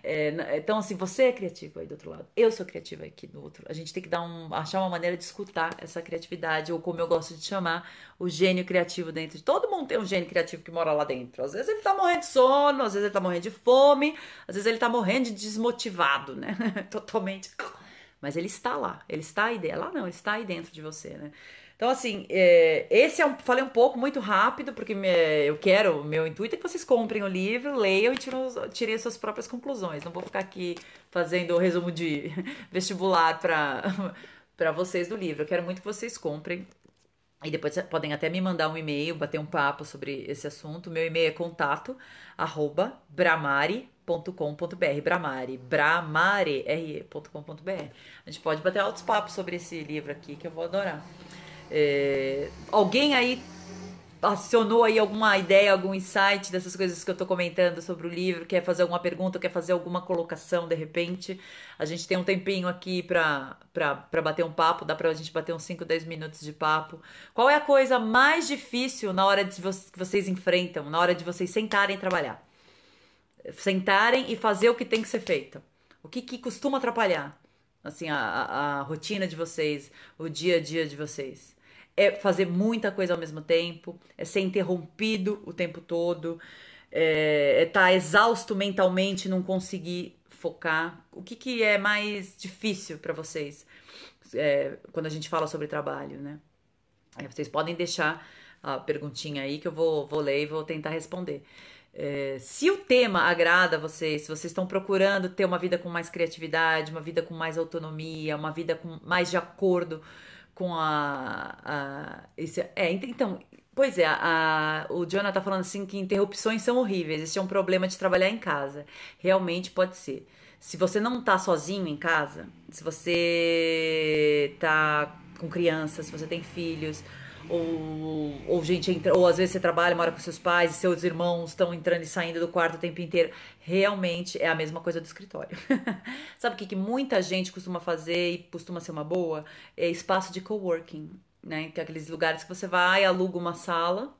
É, então, assim, você é criativo aí do outro lado, eu sou criativa aqui do outro. A gente tem que dar um, achar uma maneira de escutar essa criatividade, ou como eu gosto de chamar, o gênio criativo dentro de todo mundo tem um gênio criativo que mora lá dentro. Às vezes ele tá morrendo de sono, às vezes ele tá morrendo de fome, às vezes ele tá morrendo de desmotivado, né? <laughs> Totalmente mas ele está lá, ele está aí dentro. Lá não, ele está aí dentro de você, né? Então, assim, é, esse é um. Falei um pouco muito rápido, porque me, eu quero, meu intuito é que vocês comprem o livro, leiam e tirem, as suas próprias conclusões. Não vou ficar aqui fazendo o resumo de <laughs> vestibular para <laughs> vocês do livro. Eu quero muito que vocês comprem. E depois podem até me mandar um e-mail, bater um papo sobre esse assunto. Meu e-mail é contato arroba bramari bramare.com.br, Bramare, bramare.com.br. A gente pode bater altos papos sobre esse livro aqui que eu vou adorar. É, alguém aí acionou aí alguma ideia, algum insight dessas coisas que eu tô comentando sobre o livro, quer fazer alguma pergunta, quer fazer alguma colocação de repente, a gente tem um tempinho aqui pra bater um papo, dá pra gente bater uns 5, 10 minutos de papo. Qual é a coisa mais difícil na hora de que vocês enfrentam, na hora de vocês sentarem e trabalhar? sentarem e fazer o que tem que ser feito. O que, que costuma atrapalhar, assim, a, a, a rotina de vocês, o dia a dia de vocês? É fazer muita coisa ao mesmo tempo, é ser interrompido o tempo todo, é estar é tá exausto mentalmente, não conseguir focar. O que, que é mais difícil para vocês é, quando a gente fala sobre trabalho, né? É, vocês podem deixar a perguntinha aí que eu vou, vou ler e vou tentar responder. É, se o tema agrada a vocês, se vocês estão procurando ter uma vida com mais criatividade, uma vida com mais autonomia, uma vida com mais de acordo com a. a esse, é, então, pois é, a, o Jonathan tá falando assim que interrupções são horríveis, esse é um problema de trabalhar em casa. Realmente pode ser. Se você não tá sozinho em casa, se você tá com crianças, se você tem filhos, ou, ou gente entra, ou às vezes você trabalha, mora com seus pais e seus irmãos estão entrando e saindo do quarto o tempo inteiro. Realmente é a mesma coisa do escritório. <laughs> Sabe o que, que muita gente costuma fazer e costuma ser uma boa? É espaço de coworking, né? Que é aqueles lugares que você vai, aluga uma sala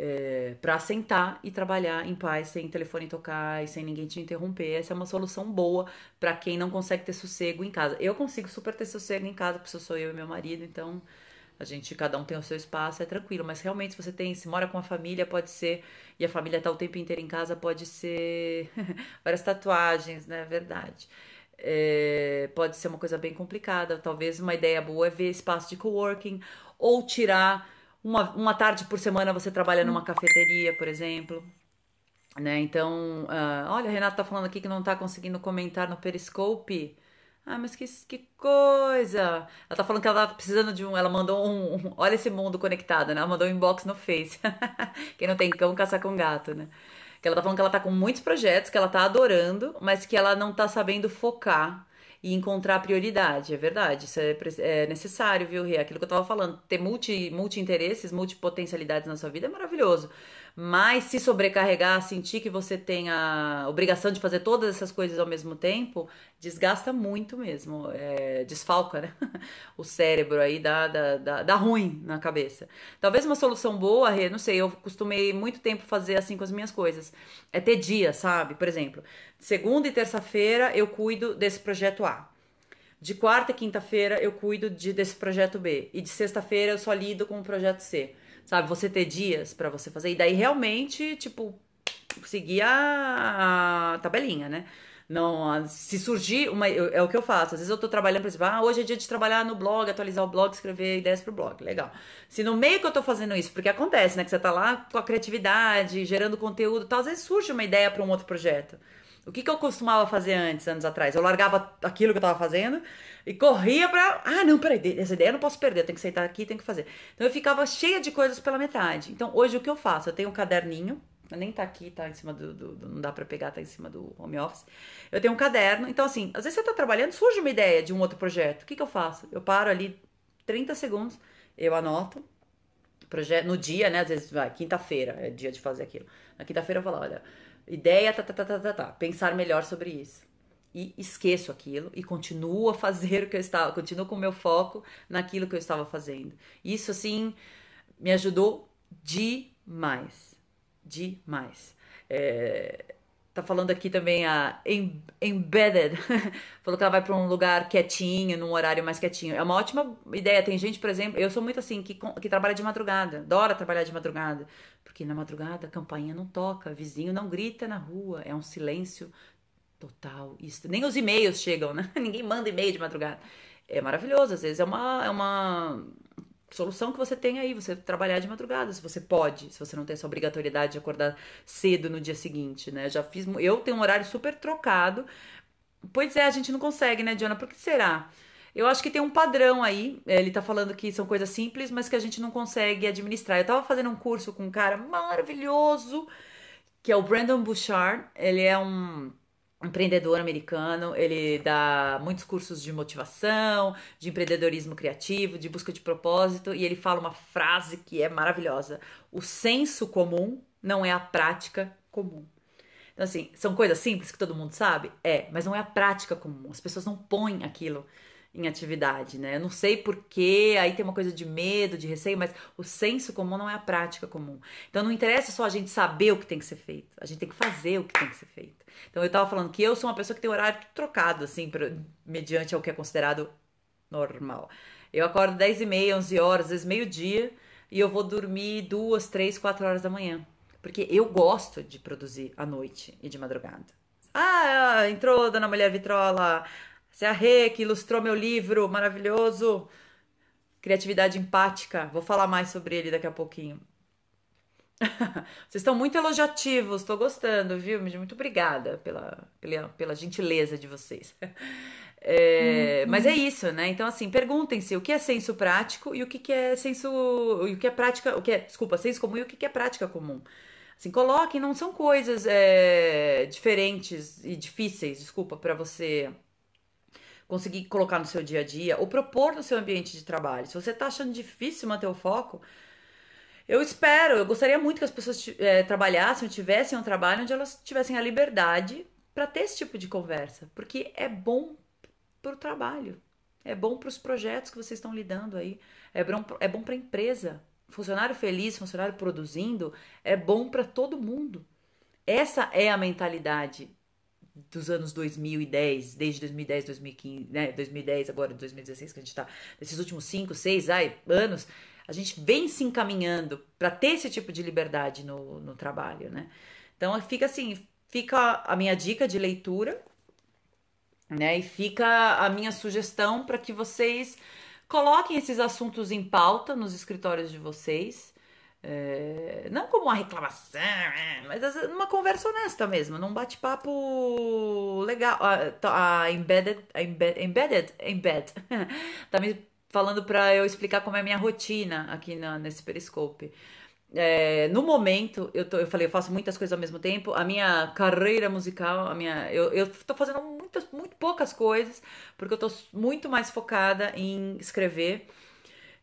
é, para sentar e trabalhar em paz, sem telefone tocar e sem ninguém te interromper. Essa é uma solução boa para quem não consegue ter sossego em casa. Eu consigo super ter sossego em casa, porque sou eu e meu marido, então a gente, cada um tem o seu espaço, é tranquilo. Mas realmente, se você tem, se mora com a família, pode ser, e a família tá o tempo inteiro em casa, pode ser <laughs> várias tatuagens, né? Verdade. É, pode ser uma coisa bem complicada. Talvez uma ideia boa é ver espaço de coworking ou tirar uma, uma tarde por semana você trabalha numa cafeteria, por exemplo. Né? Então, uh, olha, a Renata tá falando aqui que não tá conseguindo comentar no Periscope. Ah, mas que, que coisa! Ela tá falando que ela tá precisando de um. Ela mandou um. olha esse mundo conectado, né? Ela mandou um inbox no Face. <laughs> Quem não tem cão, caça com gato, né? Que ela tá falando que ela tá com muitos projetos, que ela tá adorando, mas que ela não tá sabendo focar e encontrar prioridade. É verdade, isso é, é necessário, viu, Ria? Aquilo que eu tava falando. Ter multi, multi-interesses, multipotencialidades na sua vida é maravilhoso. Mas se sobrecarregar, sentir que você tem a obrigação de fazer todas essas coisas ao mesmo tempo, desgasta muito mesmo. É, desfalca, né? <laughs> O cérebro aí dá, dá, dá, dá, ruim na cabeça. Talvez uma solução boa, Rê, não sei, eu costumei muito tempo fazer assim com as minhas coisas. É ter dia, sabe? Por exemplo, segunda e terça-feira eu cuido desse projeto A. De quarta e quinta-feira eu cuido de, desse projeto B. E de sexta-feira eu só lido com o projeto C. sabe? Você ter dias para você fazer. E daí realmente, tipo, seguir a tabelinha, né? Não, se surgir uma. É o que eu faço. Às vezes eu tô trabalhando, exemplo, ah, hoje é dia de trabalhar no blog, atualizar o blog, escrever ideias pro blog. Legal. Se no meio que eu tô fazendo isso, porque acontece, né? Que você tá lá com a criatividade, gerando conteúdo tal, às vezes surge uma ideia para um outro projeto. O que, que eu costumava fazer antes, anos atrás? Eu largava aquilo que eu tava fazendo e corria pra. Ah, não, peraí, essa ideia eu não posso perder, eu tenho que sentar aqui, tenho que fazer. Então eu ficava cheia de coisas pela metade. Então hoje o que eu faço? Eu tenho um caderninho nem tá aqui, tá em cima do, do, do, Não dá para pegar, tá em cima do home office. Eu tenho um caderno. Então, assim, às vezes você tá trabalhando, surge uma ideia de um outro projeto. O que, que eu faço? Eu paro ali 30 segundos, eu anoto. Projeto, no dia, né? Às vezes, vai, quinta-feira é dia de fazer aquilo. Na quinta-feira eu falo, olha, ideia, tá, tá, tá, tá, tá, tá. Pensar melhor sobre isso. E esqueço aquilo e continuo a fazer <laughs> o que eu estava, continuo com o meu foco naquilo que eu estava fazendo. Isso, assim, me ajudou demais demais. É, tá falando aqui também a Embedded, <laughs> falou que ela vai para um lugar quietinho, num horário mais quietinho. É uma ótima ideia. Tem gente, por exemplo, eu sou muito assim, que, que trabalha de madrugada, adora trabalhar de madrugada, porque na madrugada a campainha não toca, vizinho não grita na rua, é um silêncio total. Isso, nem os e-mails chegam, né? <laughs> Ninguém manda e-mail de madrugada. É maravilhoso, às vezes é uma, é uma solução que você tem aí, você trabalhar de madrugada, se você pode, se você não tem essa obrigatoriedade de acordar cedo no dia seguinte, né? Já fiz, eu tenho um horário super trocado. Pois é, a gente não consegue, né, Diana? Por que será? Eu acho que tem um padrão aí. Ele tá falando que são coisas simples, mas que a gente não consegue administrar. Eu tava fazendo um curso com um cara maravilhoso, que é o Brandon Bouchard. Ele é um empreendedor americano, ele dá muitos cursos de motivação, de empreendedorismo criativo, de busca de propósito, e ele fala uma frase que é maravilhosa: o senso comum não é a prática comum. Então, assim, são coisas simples que todo mundo sabe? É, mas não é a prática comum. As pessoas não põem aquilo em atividade, né? Eu não sei porquê, aí tem uma coisa de medo, de receio, mas o senso comum não é a prática comum. Então não interessa só a gente saber o que tem que ser feito, a gente tem que fazer o que tem que ser feito. Então eu tava falando que eu sou uma pessoa que tem horário trocado, assim, pra, mediante ao que é considerado normal. Eu acordo 10 e meia, 11 horas, às vezes meio-dia, e eu vou dormir duas, três, quatro horas da manhã. Porque eu gosto de produzir à noite e de madrugada. Ah, entrou Dona Mulher Vitrola. Você é a Rê, que ilustrou meu livro maravilhoso. Criatividade empática. Vou falar mais sobre ele daqui a pouquinho. <laughs> Vocês estão muito elogiativos, estou gostando, viu? Muito obrigada pela, pela, pela gentileza de vocês. <laughs> É, uhum. Mas é isso, né? Então, assim, perguntem-se o que é senso prático e o que, que é senso. o que é prática. O que é, desculpa, senso comum e o que, que é prática comum. Assim, coloquem, não são coisas é, diferentes e difíceis, desculpa, para você conseguir colocar no seu dia a dia ou propor no seu ambiente de trabalho. Se você está achando difícil manter o foco, eu espero, eu gostaria muito que as pessoas é, trabalhassem, tivessem um trabalho onde elas tivessem a liberdade para ter esse tipo de conversa, porque é bom para o trabalho, é bom para os projetos que vocês estão lidando aí, é bom, é bom para a empresa. Funcionário feliz, funcionário produzindo, é bom para todo mundo. Essa é a mentalidade dos anos 2010, desde 2010, 2015, né, 2010, agora 2016 que a gente está, nesses últimos 5, 6 ai, anos, a gente vem se encaminhando para ter esse tipo de liberdade no, no trabalho, né? Então fica assim, fica a minha dica de leitura, né? E fica a minha sugestão para que vocês coloquem esses assuntos em pauta nos escritórios de vocês. É, não como uma reclamação, é, mas uma conversa honesta mesmo, num bate-papo legal. A, a embedded, a embed, embedded, embed, <laughs> tá me falando para eu explicar como é a minha rotina aqui na, nesse Periscope. É, no momento, eu, tô, eu falei, eu faço muitas coisas ao mesmo tempo. A minha carreira musical, a minha, eu, eu tô fazendo muitas, muito poucas coisas, porque eu tô muito mais focada em escrever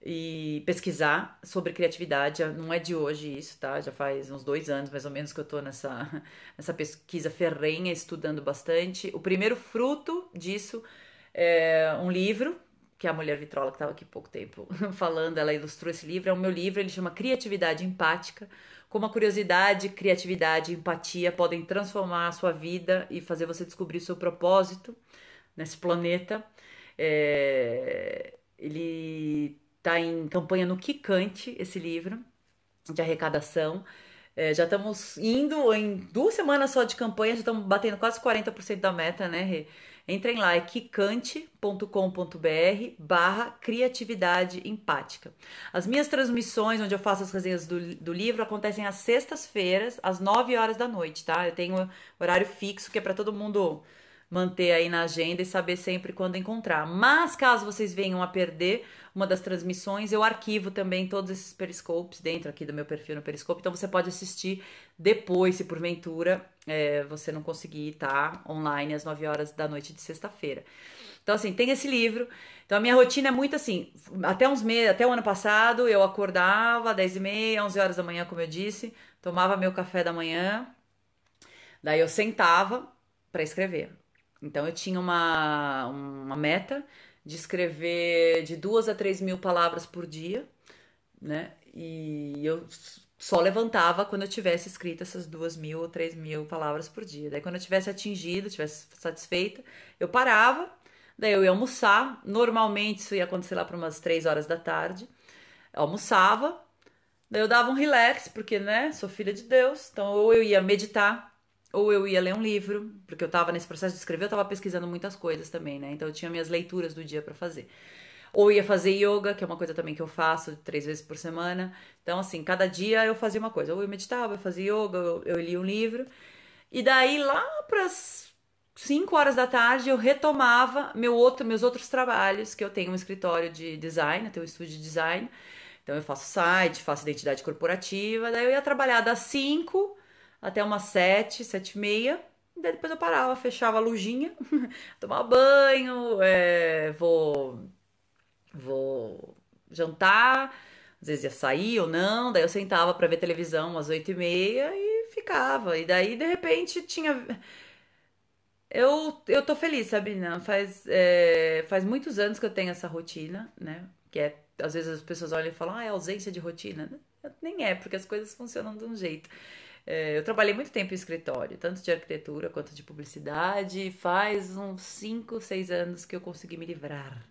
e pesquisar sobre criatividade. Não é de hoje isso, tá? Já faz uns dois anos mais ou menos que eu tô nessa, <laughs> nessa pesquisa ferrenha, estudando bastante. O primeiro fruto disso é um livro que a mulher vitrola que estava aqui pouco tempo <laughs> falando, ela ilustrou esse livro. É o meu livro, ele chama Criatividade Empática. Como a curiosidade, criatividade e empatia podem transformar a sua vida e fazer você descobrir seu propósito nesse planeta. É... Ele está em campanha no Kikante, esse livro. de arrecadação. É, já estamos indo em duas semanas só de campanha, já estamos batendo quase 40% da meta, né, Rê? Entrem lá, é kikante.com.br barra criatividade empática. As minhas transmissões, onde eu faço as resenhas do, do livro, acontecem às sextas-feiras, às 9 horas da noite, tá? Eu tenho horário fixo, que é para todo mundo manter aí na agenda e saber sempre quando encontrar. Mas caso vocês venham a perder uma das transmissões, eu arquivo também todos esses periscopes dentro aqui do meu perfil no Periscope, então você pode assistir depois, se porventura é, você não conseguir estar tá online às 9 horas da noite de sexta-feira. Então, assim, tem esse livro. Então, a minha rotina é muito assim. Até uns meses, até o ano passado, eu acordava às 10 e meia, 11 horas da manhã, como eu disse, tomava meu café da manhã, daí eu sentava para escrever. Então eu tinha uma, uma meta de escrever de duas a três mil palavras por dia, né? E eu só levantava quando eu tivesse escrito essas duas mil ou três mil palavras por dia. Daí quando eu tivesse atingido, tivesse satisfeita, eu parava, daí eu ia almoçar. Normalmente isso ia acontecer lá para umas três horas da tarde. Eu almoçava, daí eu dava um relax, porque, né, sou filha de Deus, então ou eu ia meditar, ou eu ia ler um livro, porque eu tava nesse processo de escrever, eu tava pesquisando muitas coisas também, né? Então eu tinha minhas leituras do dia para fazer. Ou ia fazer yoga, que é uma coisa também que eu faço três vezes por semana. Então, assim, cada dia eu fazia uma coisa. Ou eu meditava, eu fazia yoga, eu, eu um livro. E daí, lá pras 5 horas da tarde, eu retomava meu outro, meus outros trabalhos, que eu tenho um escritório de design, eu tenho um estúdio de design. Então, eu faço site, faço identidade corporativa. Daí, eu ia trabalhar das 5 até umas sete, sete e meia. Daí depois eu parava, fechava a lujinha, <laughs> tomar banho, é, vou, vou jantar, às vezes ia sair ou não, daí eu sentava para ver televisão às oito e meia e ficava. E daí, de repente, tinha... Eu, eu tô feliz, Sabrina. Faz, é, faz muitos anos que eu tenho essa rotina, né? Que é, às vezes as pessoas olham e falam, ah, é ausência de rotina. Nem é, porque as coisas funcionam de um jeito. É, eu trabalhei muito tempo em escritório, tanto de arquitetura quanto de publicidade. Faz uns 5, 6 anos que eu consegui me livrar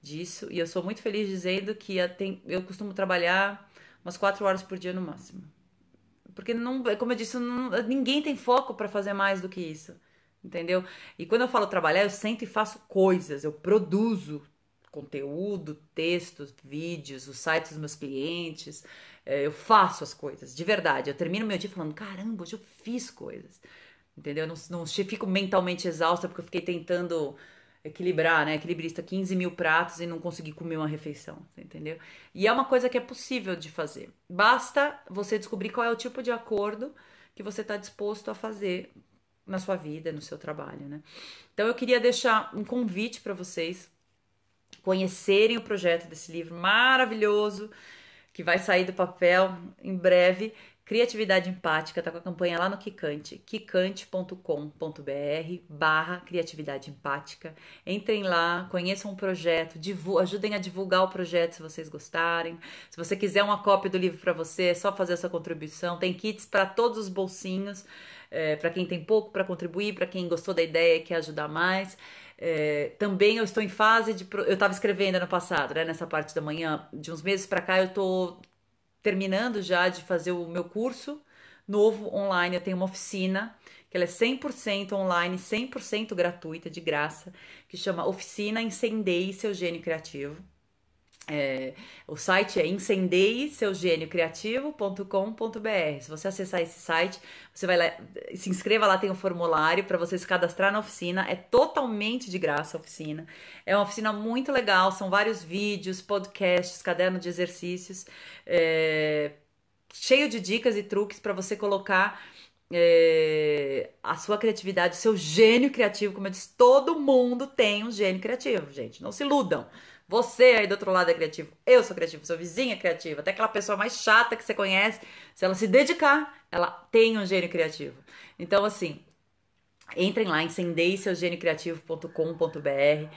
disso. E eu sou muito feliz dizendo que eu costumo trabalhar umas 4 horas por dia no máximo. Porque, não, como eu disse, não, ninguém tem foco para fazer mais do que isso. Entendeu? E quando eu falo trabalhar, eu sento e faço coisas, eu produzo conteúdo, textos, vídeos, os sites dos meus clientes. É, eu faço as coisas, de verdade. Eu termino meu dia falando: caramba, hoje eu fiz coisas. Entendeu? Eu não, não fico mentalmente exausta porque eu fiquei tentando equilibrar, né? Equilibrista 15 mil pratos e não consegui comer uma refeição, entendeu? E é uma coisa que é possível de fazer. Basta você descobrir qual é o tipo de acordo que você está disposto a fazer na sua vida, no seu trabalho, né? Então eu queria deixar um convite para vocês conhecerem o projeto desse livro maravilhoso que vai sair do papel em breve. Criatividade Empática, tá com a campanha lá no Kikante, kikante.com.br barra criatividade empática. Entrem lá, conheçam o projeto, ajudem a divulgar o projeto se vocês gostarem. Se você quiser uma cópia do livro para você, é só fazer essa contribuição. Tem kits para todos os bolsinhos, é, para quem tem pouco para contribuir, para quem gostou da ideia e quer ajudar mais. É, também eu estou em fase de. Eu estava escrevendo ano passado, né, nessa parte da manhã. De uns meses para cá, eu estou terminando já de fazer o meu curso novo online. Eu tenho uma oficina que ela é 100% online, 100% gratuita, de graça, que chama Oficina Incendeie Seu Gênio Criativo. É, o site é incendeie-seu-gênio-criativo.com.br. Se você acessar esse site, você vai lá, se inscreva lá, tem um formulário para você se cadastrar na oficina. É totalmente de graça a oficina. É uma oficina muito legal, são vários vídeos, podcasts, caderno de exercícios, é, cheio de dicas e truques para você colocar é, a sua criatividade, o seu gênio criativo. Como eu disse, todo mundo tem um gênio criativo, gente. Não se iludam. Você aí do outro lado é criativo. Eu sou criativo, sua vizinha criativa. Até aquela pessoa mais chata que você conhece, se ela se dedicar, ela tem um gênio criativo. Então, assim, Entrem lá, incendeiseugêniocreativo.com.br.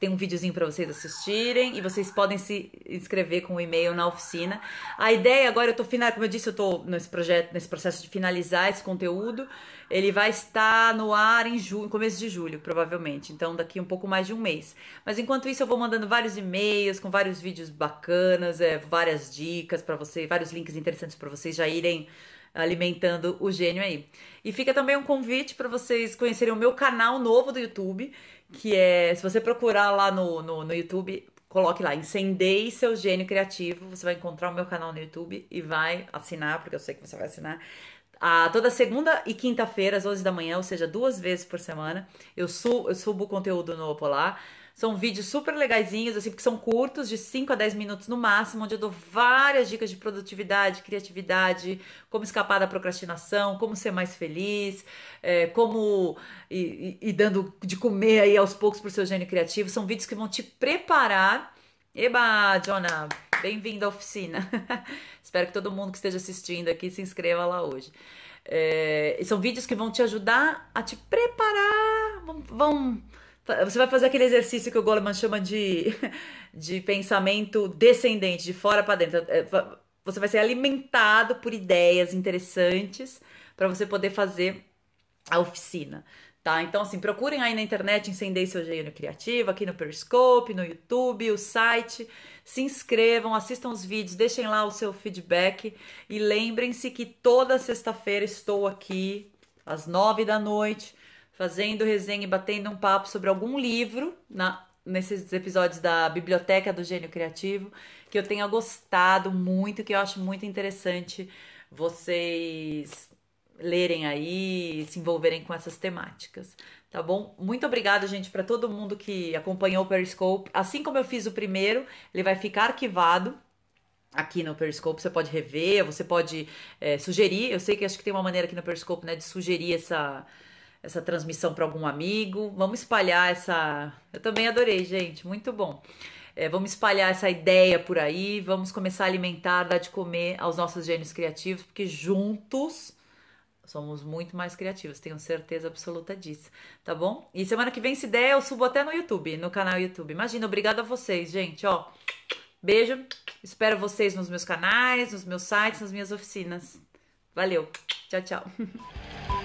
Tem um videozinho para vocês assistirem e vocês podem se inscrever com o e-mail na oficina. A ideia agora, eu tô final, como eu disse, eu tô nesse projeto, nesse processo de finalizar esse conteúdo. Ele vai estar no ar em julho, começo de julho, provavelmente. Então, daqui um pouco mais de um mês. Mas enquanto isso, eu vou mandando vários e-mails com vários vídeos bacanas, é, várias dicas para vocês, vários links interessantes para vocês já irem alimentando o gênio aí. E fica também um convite para vocês conhecerem o meu canal novo do YouTube, que é, se você procurar lá no, no, no YouTube, coloque lá, Incendei seu gênio criativo, você vai encontrar o meu canal no YouTube e vai assinar, porque eu sei que você vai assinar. Ah, toda segunda e quinta-feira, às 11 da manhã, ou seja, duas vezes por semana, eu, subo, eu subo conteúdo novo lá. São vídeos super legaisinhos, assim, porque são curtos, de 5 a 10 minutos no máximo, onde eu dou várias dicas de produtividade, criatividade, como escapar da procrastinação, como ser mais feliz, é, como ir dando de comer aí aos poucos pro seu gênio criativo. São vídeos que vão te preparar. Eba, Jonah, bem-vindo à oficina. <laughs> Espero que todo mundo que esteja assistindo aqui se inscreva lá hoje. É, são vídeos que vão te ajudar a te preparar, vão, vão você vai fazer aquele exercício que o Goleman chama de, <laughs> de pensamento descendente, de fora para dentro. É, você vai ser alimentado por ideias interessantes para você poder fazer a oficina. Tá? Então, assim, procurem aí na internet Incendei Seu Gênio Criativo, aqui no Periscope, no YouTube, o site. Se inscrevam, assistam os vídeos, deixem lá o seu feedback e lembrem-se que toda sexta-feira estou aqui às nove da noite fazendo resenha e batendo um papo sobre algum livro na, nesses episódios da Biblioteca do Gênio Criativo que eu tenha gostado muito, que eu acho muito interessante vocês lerem aí, se envolverem com essas temáticas, tá bom? Muito obrigada, gente, para todo mundo que acompanhou o Periscope. Assim como eu fiz o primeiro, ele vai ficar arquivado aqui no Periscope, você pode rever, você pode é, sugerir. Eu sei que acho que tem uma maneira aqui no Periscope, né, de sugerir essa essa transmissão para algum amigo. Vamos espalhar essa. Eu também adorei, gente, muito bom. É, vamos espalhar essa ideia por aí, vamos começar a alimentar, dar de comer aos nossos gênios criativos, porque juntos somos muito mais criativos, tenho certeza absoluta disso, tá bom? E semana que vem, se der, eu subo até no YouTube, no canal YouTube. Imagina, obrigada a vocês, gente, ó. Beijo, espero vocês nos meus canais, nos meus sites, nas minhas oficinas. Valeu, tchau, tchau. <laughs>